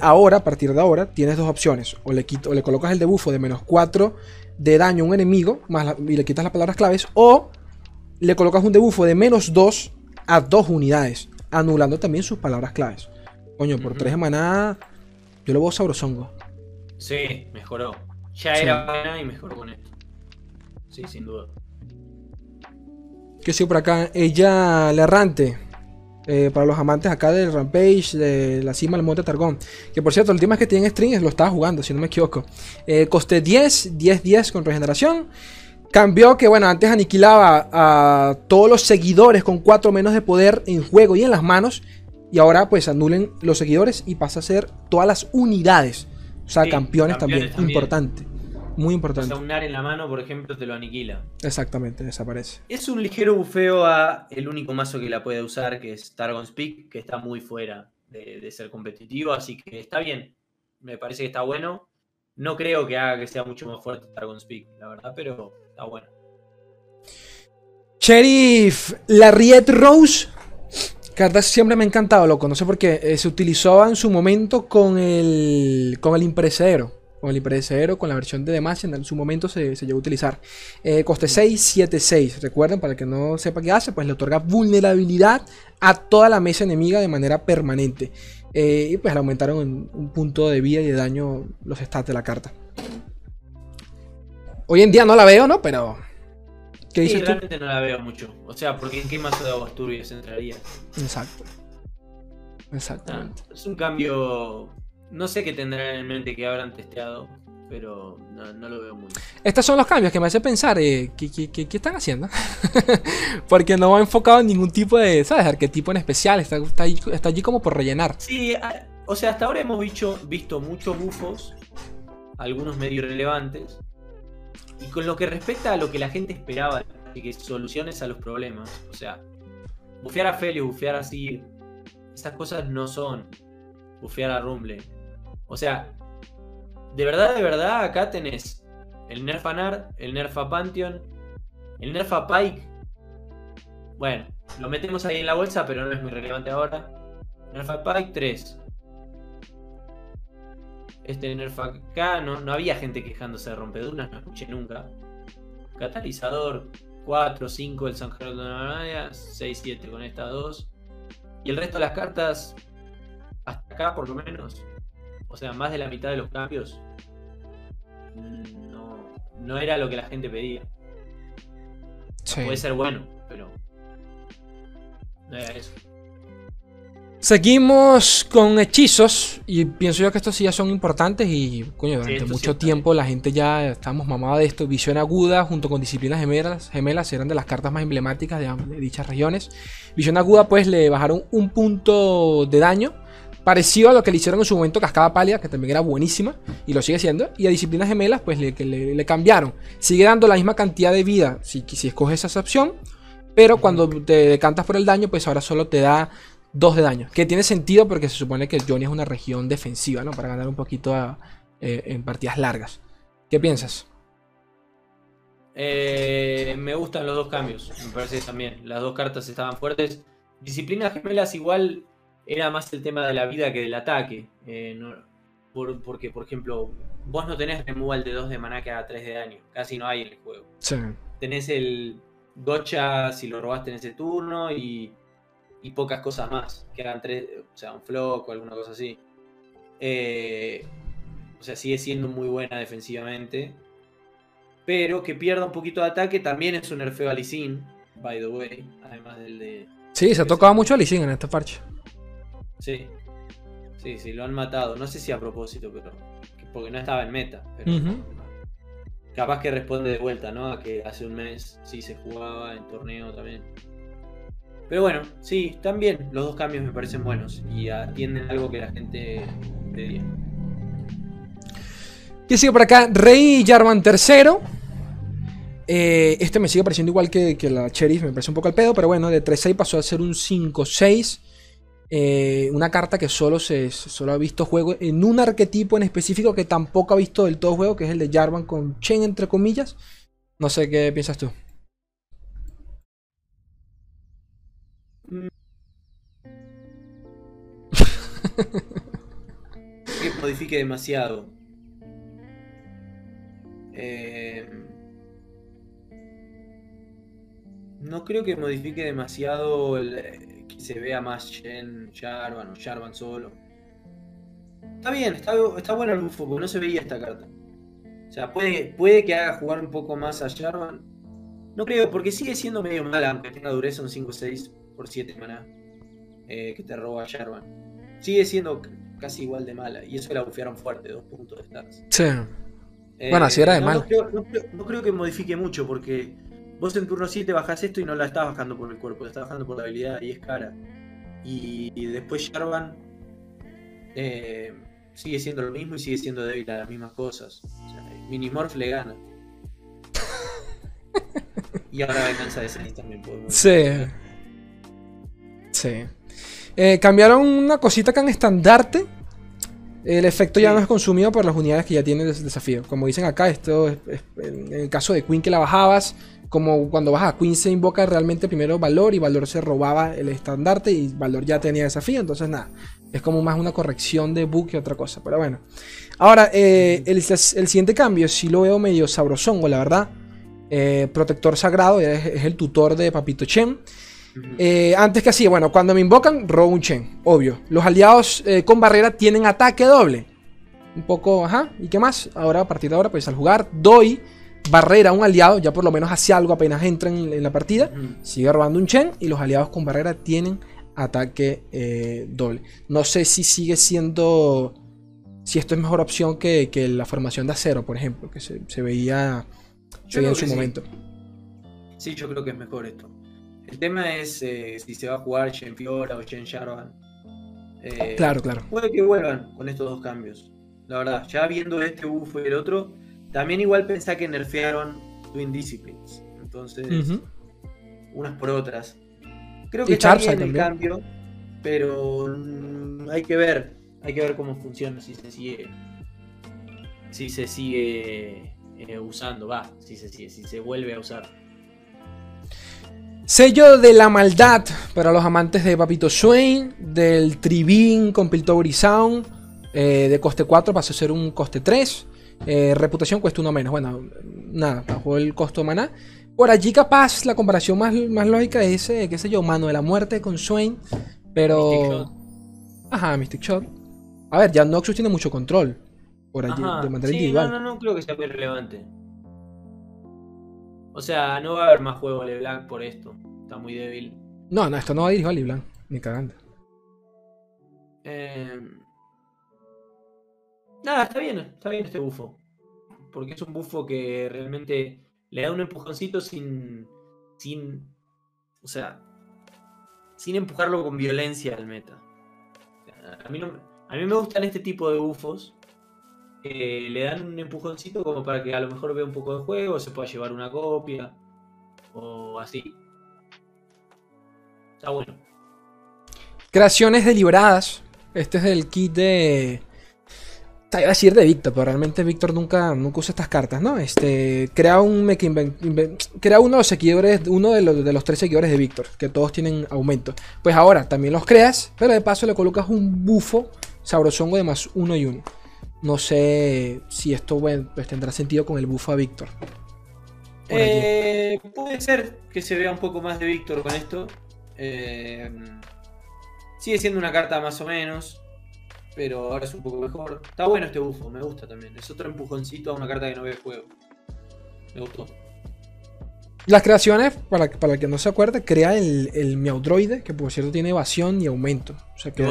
Ahora, a partir de ahora, tienes dos opciones. O le, quito, o le colocas el debuffo de menos 4 de daño a un enemigo y le quitas las palabras claves, o le colocas un debuffo de menos 2 a dos unidades, anulando también sus palabras claves. Coño, por 3 de maná, yo lo veo sabrosongo. Sí, mejoró. Ya era buena y mejoró con esto. Sí, sin duda. ¿Qué sigue por acá? Ella, la errante. Eh, para los amantes acá del Rampage, de la cima del Monte Targón. Que por cierto, el tema es que tiene strings, lo estaba jugando, si no me equivoco. Eh, coste 10, 10, 10 con regeneración. Cambió que, bueno, antes aniquilaba a todos los seguidores con 4 menos de poder en juego y en las manos. Y ahora, pues, anulen los seguidores y pasa a ser todas las unidades. O sea, campeones, también. Importante. Muy importante. O sea, un en la mano, por ejemplo, te lo aniquila. Exactamente, desaparece. Es un ligero bufeo a el único mazo que la puede usar, que es Targon's Peak, que está muy fuera de, ser competitivo, así que está bien. Me parece que está bueno. No creo que haga que sea mucho más fuerte Targon's Peak, la verdad, pero está bueno. Sheriff, la Riet Rose Carta siempre me ha encantado, loco. No sé por qué. Eh, se utilizó en su momento con el, con el impresero. Con el impresero, con la versión de Demacia. En su momento se, se llegó a utilizar. Eh, coste 6, 7, 6. Recuerden, para el que no sepa qué hace, pues le otorga vulnerabilidad a toda la mesa enemiga de manera permanente. Eh, y pues le aumentaron en un punto de vida y de daño los stats de la carta. Hoy en día no la veo, ¿no? Pero ¿Qué sí, realmente no la veo mucho. O sea, porque en qué mazo de aguas turbias entraría. Exacto. Exactamente. Ah, es un cambio. No sé qué tendrán en mente que habrán testeado, pero no, lo veo muy. Estos son los cambios que me hace pensar eh, ¿qué, están haciendo. porque no va enfocado en ningún tipo de, ¿sabes? Arquetipo en especial. Está, está, allí como por rellenar. Sí, o sea, hasta ahora hemos visto, visto muchos bufos, algunos medio relevantes. Y con lo que respecta a lo que la gente esperaba, que soluciones a los problemas, o sea, bufear a Feliu, bufear a Sir, esas cosas no son bufear a Rumble. O sea, de verdad, de verdad, acá tenés el Nerf Anar, el Nerf Pantheon, el Nerf Pike. Bueno, lo metemos ahí en la bolsa, pero no es muy relevante ahora. Nerf a Pike 3 este Nerf acá, no, no había gente quejándose de rompeduras, no escuché nunca. Catalizador 4, 5 el San Gerardo de Navarra, 6, 7 con estas dos. Y el resto de las cartas, hasta acá por lo menos, o sea, más de la mitad de los cambios, no, no era lo que la gente pedía. Puede ser bueno, pero no era eso. Seguimos con hechizos y pienso yo que estos sí ya son importantes y coño, durante mucho tiempo la gente ya estamos mamada de esto. Visión aguda junto con disciplinas gemelas, gemelas eran de las cartas más emblemáticas de, dichas regiones. Visión aguda pues le bajaron un punto de daño parecido a lo que le hicieron en su momento Cascada Pálida, que también era buenísima y lo sigue siendo. Y a disciplinas gemelas pues le, le, cambiaron. Sigue dando la misma cantidad de vida si, si escoges esa opción. Pero cuando te decantas por el daño, pues ahora solo te da 2 de daño. Que tiene sentido porque se supone que Johnny es una región defensiva, ¿no? Para ganar un poquito eh, en partidas largas. ¿Qué piensas? Eh, me gustan los dos cambios, me parece también. Las dos cartas estaban fuertes. Disciplinas gemelas igual era más el tema de la vida que del ataque. Eh, porque, por ejemplo, vos no tenés removal de 2 de maná que haga 3 de daño. Casi no hay en el juego. Sí. Tenés el gocha si lo robaste en ese turno y y pocas cosas más, que hagan tres, o sea, un flock o alguna cosa así. Eh, o sea, sigue siendo muy buena defensivamente. Pero que pierda un poquito de ataque también es un nerfeo a Lee by the way. Además del de. Sí, se ha tocado mucho a Lee en esta parche. Sí. Sí, sí, lo han matado. No sé si a propósito, pero. Porque no estaba en meta. Capaz que responde de vuelta, ¿no? A que hace un mes sí se jugaba en torneo también. Pero bueno, sí, también los dos cambios me parecen buenos y atienden algo que la gente pedía. ¿Qué sigue por acá? Rey Jarvan III. Eh, este me sigue pareciendo igual que, la Sheriff, me parece un poco al pedo, pero bueno, de 3-6 pasó a ser un 5-6. Eh, una carta que solo se solo ha visto juego en un arquetipo en específico que tampoco ha visto del todo juego, que es el de Jarvan con Chen, entre comillas. No sé qué piensas tú. Que modifique demasiado. Eh, no creo que modifique demasiado el, que se vea más Shen, Jarvan o Jarvan solo. Está bien, está, está bueno el bufo, no se veía esta carta. O sea, puede, puede que haga jugar un poco más a Jarvan. No creo, porque sigue siendo medio mala, aunque tenga dureza un 5-6 por 7 maná. Eh, que te roba Jarvan. Sigue siendo casi igual de mala. Y eso la bufearon fuerte, dos puntos de stats. Sí. bueno, así era de no, mal. No creo, que modifique mucho porque vos en turno 7 bajás esto y no la estás bajando por el cuerpo, la estás bajando por la habilidad y es cara. Y, después Jarvan eh, sigue siendo lo mismo y sigue siendo débil a las mismas cosas. O sea, Minimorph le gana. y ahora alcanza de Zenith también. Podemos sí. Sí. Eh, cambiaron una cosita acá en estandarte. El efecto ya no es consumido por las unidades que ya tienen el desafío. Como dicen acá, esto es, en el caso de Queen que la bajabas, como cuando bajas a Queen se invoca realmente primero Valor y Valor se robaba el estandarte y Valor ya tenía desafío. Entonces nada, es como más una corrección de bug que otra cosa. Pero bueno. Ahora, eh, el, siguiente cambio, si lo veo medio sabrosongo, la verdad. Eh, protector Sagrado es, es el tutor de Papito Chen. Eh, antes que así, bueno, cuando me invocan, robo un Chen, obvio. Los aliados eh, con barrera tienen ataque doble. Un poco, ajá. ¿Y qué más? Ahora, a partir de ahora, pues al jugar, doy barrera a un aliado, ya por lo menos hace algo apenas entran en, la partida. Sigue robando un Chen y los aliados con barrera tienen ataque eh, doble. No sé si sigue siendo. Si esto es mejor opción que, la formación de acero, por ejemplo, que se, veía, en su momento. Sí, yo creo que es mejor esto. El tema es eh, si se va a jugar Shen Fiora o Shen Jarvan. Eh, claro, claro. Puede que vuelvan con estos dos cambios. La verdad, ya viendo este buffo y el otro, también igual pensá que nerfearon Twin Disciplines. Entonces, unas por otras. Creo que está bien el cambio, pero mm, hay que ver, hay que ver cómo funciona, si se sigue, si se sigue eh, usando, va, si se sigue, si se vuelve a usar. Sello de la maldad para los amantes de Papito Swain, del Tribin con Piltover Sound, eh, de coste 4 pasó a ser un coste 3. Eh, reputación cuesta uno menos. Bueno, nada, bajó el costo de maná. Por allí, capaz, la comparación más, más lógica es, eh, qué sé yo, Mano de la Muerte con Swain. Pero. Ajá, Mystic Shot. A ver, ya Noxus tiene mucho control. Por allí, de manera individual. No, no, no creo que sea muy relevante. O sea, no va a haber más juego de LeBlanc por esto. Está muy débil. No, no, esto no va a ir a LeBlanc. Ni cagando. Eh... Nada, está bien, está bien este bufo. Porque es un bufo que realmente le da un empujoncito sin. sin. O sea. Sin empujarlo con violencia al meta. A mí, no, a mí me gustan este tipo de bufos le dan un empujoncito como para que a lo mejor vea un poco de juego, se pueda llevar una copia o así. Está bueno. Creaciones deliberadas. Este es el kit de. Iba a decir de Víctor, pero realmente Víctor nunca, nunca usa estas cartas, ¿no? Este, crea un crea uno de los seguidores, uno de los, de los tres seguidores de Víctor, que todos tienen aumento. Pues ahora también los creas, pero de paso le colocas un bufo sabrosongo de más uno y uno. No sé si esto pues, tendrá sentido con el bufa Víctor. Eh, puede ser que se vea un poco más de Víctor con esto. Eh, sigue siendo una carta más o menos, pero ahora es un poco mejor. Está bueno este bufo, me gusta también. Es otro empujoncito a una carta que no ve juego. Me gustó. Las creaciones, para, para el que no se acuerde, crea el, el Meowdroide, que por cierto tiene evasión y aumento. O sea que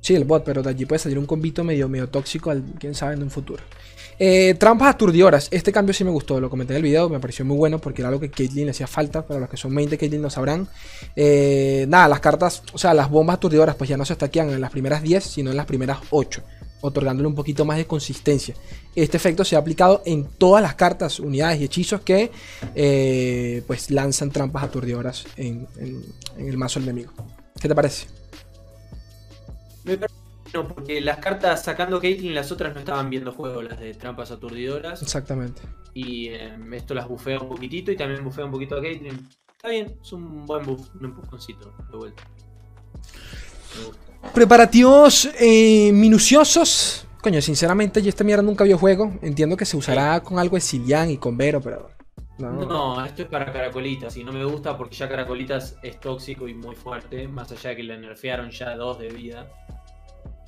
Sí, el bot, pero de allí puede salir un combito medio, medio tóxico, al, quién sabe, en un futuro. Eh, trampas aturdidoras. Este cambio sí me gustó, lo comenté en el video, me pareció muy bueno porque era algo que Caitlyn le hacía falta. Para los que son main de Caitlyn lo sabrán. Eh, nada, las cartas, o sea, las bombas aturdidoras, pues ya no se estaquean en las primeras 10, sino en las primeras 8, otorgándole un poquito más de consistencia. Este efecto se ha aplicado en todas las cartas, unidades y hechizos que eh, pues lanzan trampas aturdidoras en, en el mazo enemigo. ¿Qué te parece? Me parece que no, porque las cartas sacando Caitlyn, las otras no estaban viendo juego, las de trampas aturdidoras. Exactamente. Y eh, esto las bufea un poquitito y también bufea un poquito a Caitlyn. Está bien, es un buen buff, un empujoncito de vuelta. Me gusta. Preparativos eh, minuciosos. Coño, sinceramente, yo esta mierda nunca vio juego. Entiendo que se usará con algo de Silian y con Vero, pero. No. No, esto es para Caracolitas y no me gusta porque ya Caracolitas es tóxico y muy fuerte, más allá de que le nerfearon ya dos de vida.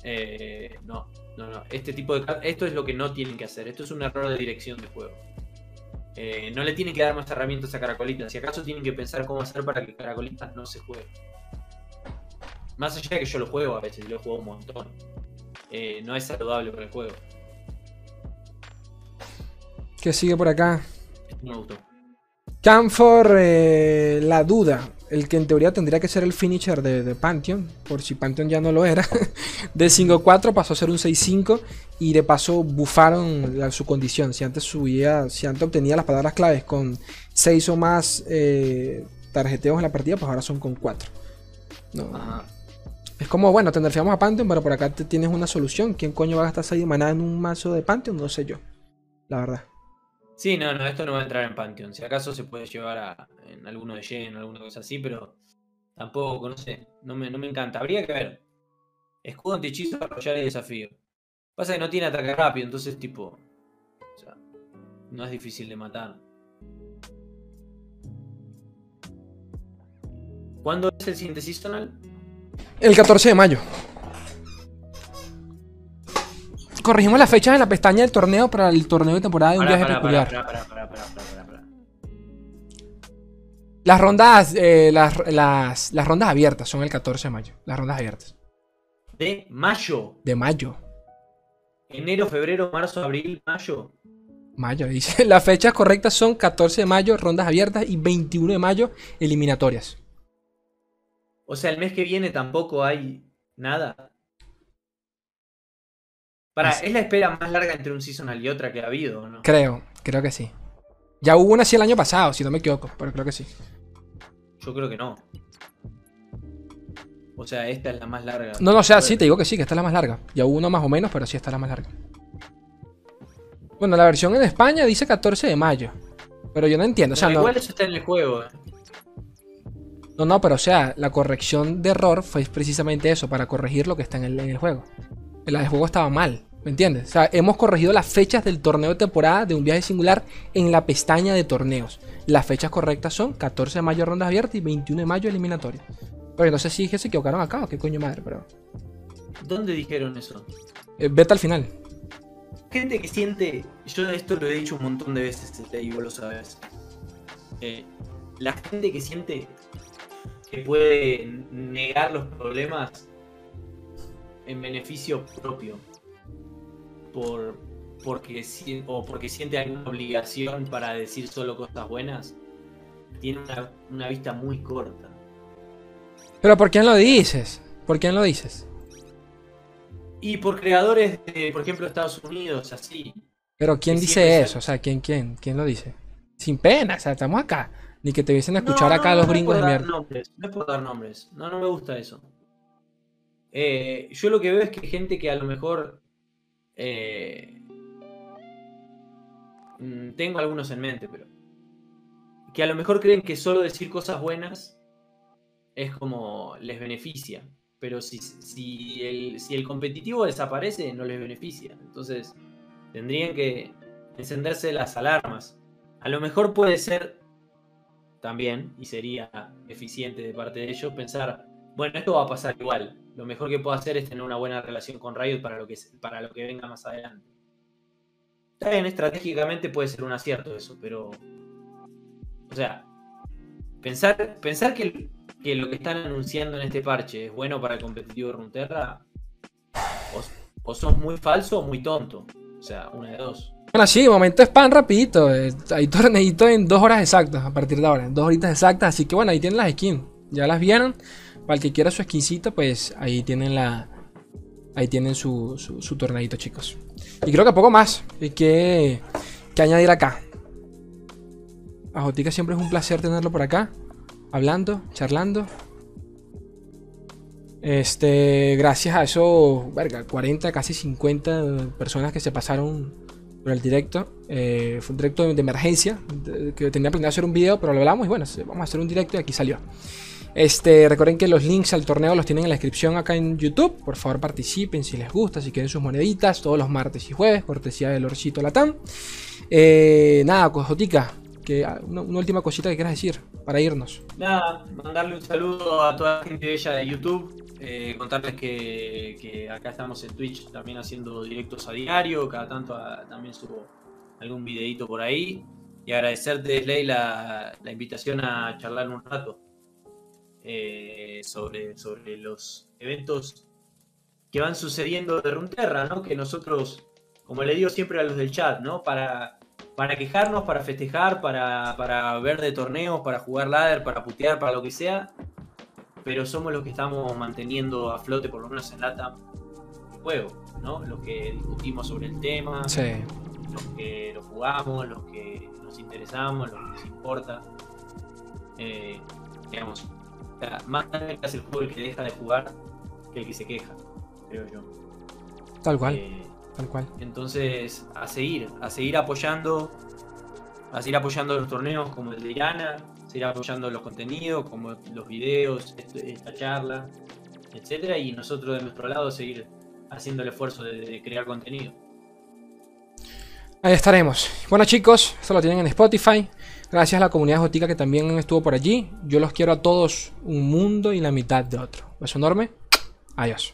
Eh, no, no, no. Este tipo de esto es lo que no tienen que hacer. Esto es un error de dirección de juego. Eh, no le tienen que dar más herramientas a Caracolitas. Si acaso tienen que pensar cómo hacer para que Caracolitas no se juegue. Más allá de que yo lo juego a veces, lo juego un montón. Eh, no es saludable para el juego. ¿Qué sigue por acá? Me gustó. Camfor, eh, la duda. El que en teoría tendría que ser el finisher de, de Pantheon, por si Pantheon ya no lo era. De 5-4 pasó a ser un 6-5 y de paso bufaron la- su condición. Si antes subía, si antes obtenía las palabras claves con 6 o más eh, tarjeteos en la partida, pues ahora son con 4. No. Ajá. Es como, bueno, te nerfeamos a Pantheon, pero por acá te tienes una solución. ¿Quién coño va a gastar 6 de maná en un mazo de Pantheon? No sé yo. La verdad. Sí, no, no, esto no va a entrar en Pantheon. Si acaso se puede llevar a, en alguno de Gen, alguna cosa así, pero tampoco, no sé, no me, no me encanta. Habría que ver. Escudo antihechizo, arrollar y desafío. Pasa que no tiene ataque rápido, entonces tipo. O sea, no es difícil de matar. ¿Cuándo es el siguiente seasonal? El 14 de mayo. Corregimos las fechas en la pestaña del torneo para el torneo de temporada de un viaje peculiar. Las rondas, eh, las, las, las rondas abiertas son el 14 de mayo. Las rondas abiertas. De mayo. De mayo. Enero, febrero, marzo, abril, mayo. Mayo, dice. Las fechas correctas son 14 de mayo, rondas abiertas, y 21 de mayo, eliminatorias. O sea, el mes que viene tampoco hay nada. Para, Así- es la espera más larga entre un seasonal y otra que ha habido, ¿o ¿no? Creo, creo que sí. Ya hubo una así el año pasado, si no me equivoco, pero creo que sí. Yo creo que no. O sea, esta es la más larga. No, no, o sea, sí, te digo que sí, que esta es la más larga. Ya hubo uno más o menos, pero sí, esta es la más larga. Bueno, la versión en España dice 14 de mayo. Pero yo no entiendo, o sea, Pero no, igual eso está en el juego. eh. no, no, pero o sea, la corrección de error fue precisamente eso, para corregir lo que está en el, en el juego. La del juego estaba mal, ¿me entiendes? O sea, hemos corregido las fechas del torneo de temporada de un viaje singular en la pestaña de torneos. Las fechas correctas son 14 de mayo rondas abiertas y 21 de mayo eliminatoria. Pero no sé si que se equivocaron acá o qué coño madre, pero... ¿Dónde dijeron eso? eh, vete al final. Gente que siente. Yo esto lo he dicho un montón de veces, este, y vos lo sabes. Eh, la gente que siente que puede negar los problemas en beneficio propio. Por, porque, o porque siente alguna obligación para decir solo cosas buenas. Tiene una, una vista muy corta. Pero ¿por quién lo dices? ¿Por quién lo dices? Y por creadores de, por ejemplo, Estados Unidos, así. Pero ¿quién dice eso? O sea, ¿quién, quién? ¿Quién lo dice? Sin pena, o sea, estamos acá. Ni que te viesen a escuchar No, acá los no gringos de mierda. Nombres, no es por dar nombres. No, no me gusta eso. Eh, yo lo que veo es que gente que a lo mejor. eh, mm, tengo algunos en mente, pero. Que a lo mejor creen que solo decir cosas buenas es como les beneficia. Pero si, si, el, si el competitivo desaparece, no les beneficia. Entonces, tendrían que encenderse las alarmas. A lo mejor puede ser también, y sería eficiente de parte de ellos, pensar, bueno, esto va a pasar igual. Lo mejor que puedo hacer es tener una buena relación con Riot para lo que, para lo que venga más adelante. Está bien, estratégicamente puede ser un acierto eso, pero... O sea, pensar, pensar que, que lo que están anunciando en este parche es bueno para el competitivo de Runeterra, o, sos muy falso o muy tonto. O sea, una de dos. Bueno, sí, momento spam rapidito. eh, hay torneito en dos horas exactas a partir de ahora. en Dos horitas exactas. Así que bueno, ahí tienen las skins. Ya las vieron. Para el que quiera su skincito, pues ahí tienen la. Ahí tienen su, su, torneito, chicos. Y creo que poco más. Que, que añadir acá. A Jotica siempre es un placer tenerlo por acá. Hablando, charlando. Este, gracias a eso, verga, 40, casi 50 personas que se pasaron por el directo. Eh, fue un directo de emergencia, que tenía planeado hacer un video, pero lo hablamos y bueno, vamos a hacer un directo y aquí salió. Este, recuerden que los links al torneo los tienen en la descripción acá en YouTube. Por favor participen si les gusta, si quieren sus moneditas, todos los martes y jueves, cortesía del Orcito Latam. Eh, nada, Cojotica, que, ah, una, última cosita que quieras decir para irnos. Nada, mandarle un saludo a toda la gente bella de YouTube. Eh, contarles que, acá estamos en Twitch también haciendo directos a diario. Cada tanto ah, también subo algún videito por ahí. Y agradecerte, Ley, la, la invitación a charlar un rato eh, sobre, sobre los eventos que van sucediendo de Runterra, ¿no? Que nosotros, como le digo siempre a los del chat, ¿no? Para para quejarnos, para festejar, para, ver de torneos, para jugar ladder, para putear, para lo que sea. Pero somos los que estamos manteniendo a flote, por lo menos en Lata, el juego, ¿no? Los que discutimos sobre el tema, los que lo jugamos, los que nos interesamos, los que nos importa. Eh, digamos, más es el juego el que deja de jugar que el que se queja, creo yo. Tal cual. Eh, Tal cual. Entonces, a seguir, a seguir apoyando, a seguir apoyando los torneos como el de Irana, seguir apoyando los contenidos, como los videos, esta charla, etcétera, y nosotros de nuestro lado seguir haciendo el esfuerzo de, crear contenido. Ahí estaremos. Bueno chicos, esto lo tienen en Spotify. Gracias a la comunidad Jotica que también estuvo por allí. Yo los quiero a todos un mundo y la mitad de otro. Beso enorme. Adiós.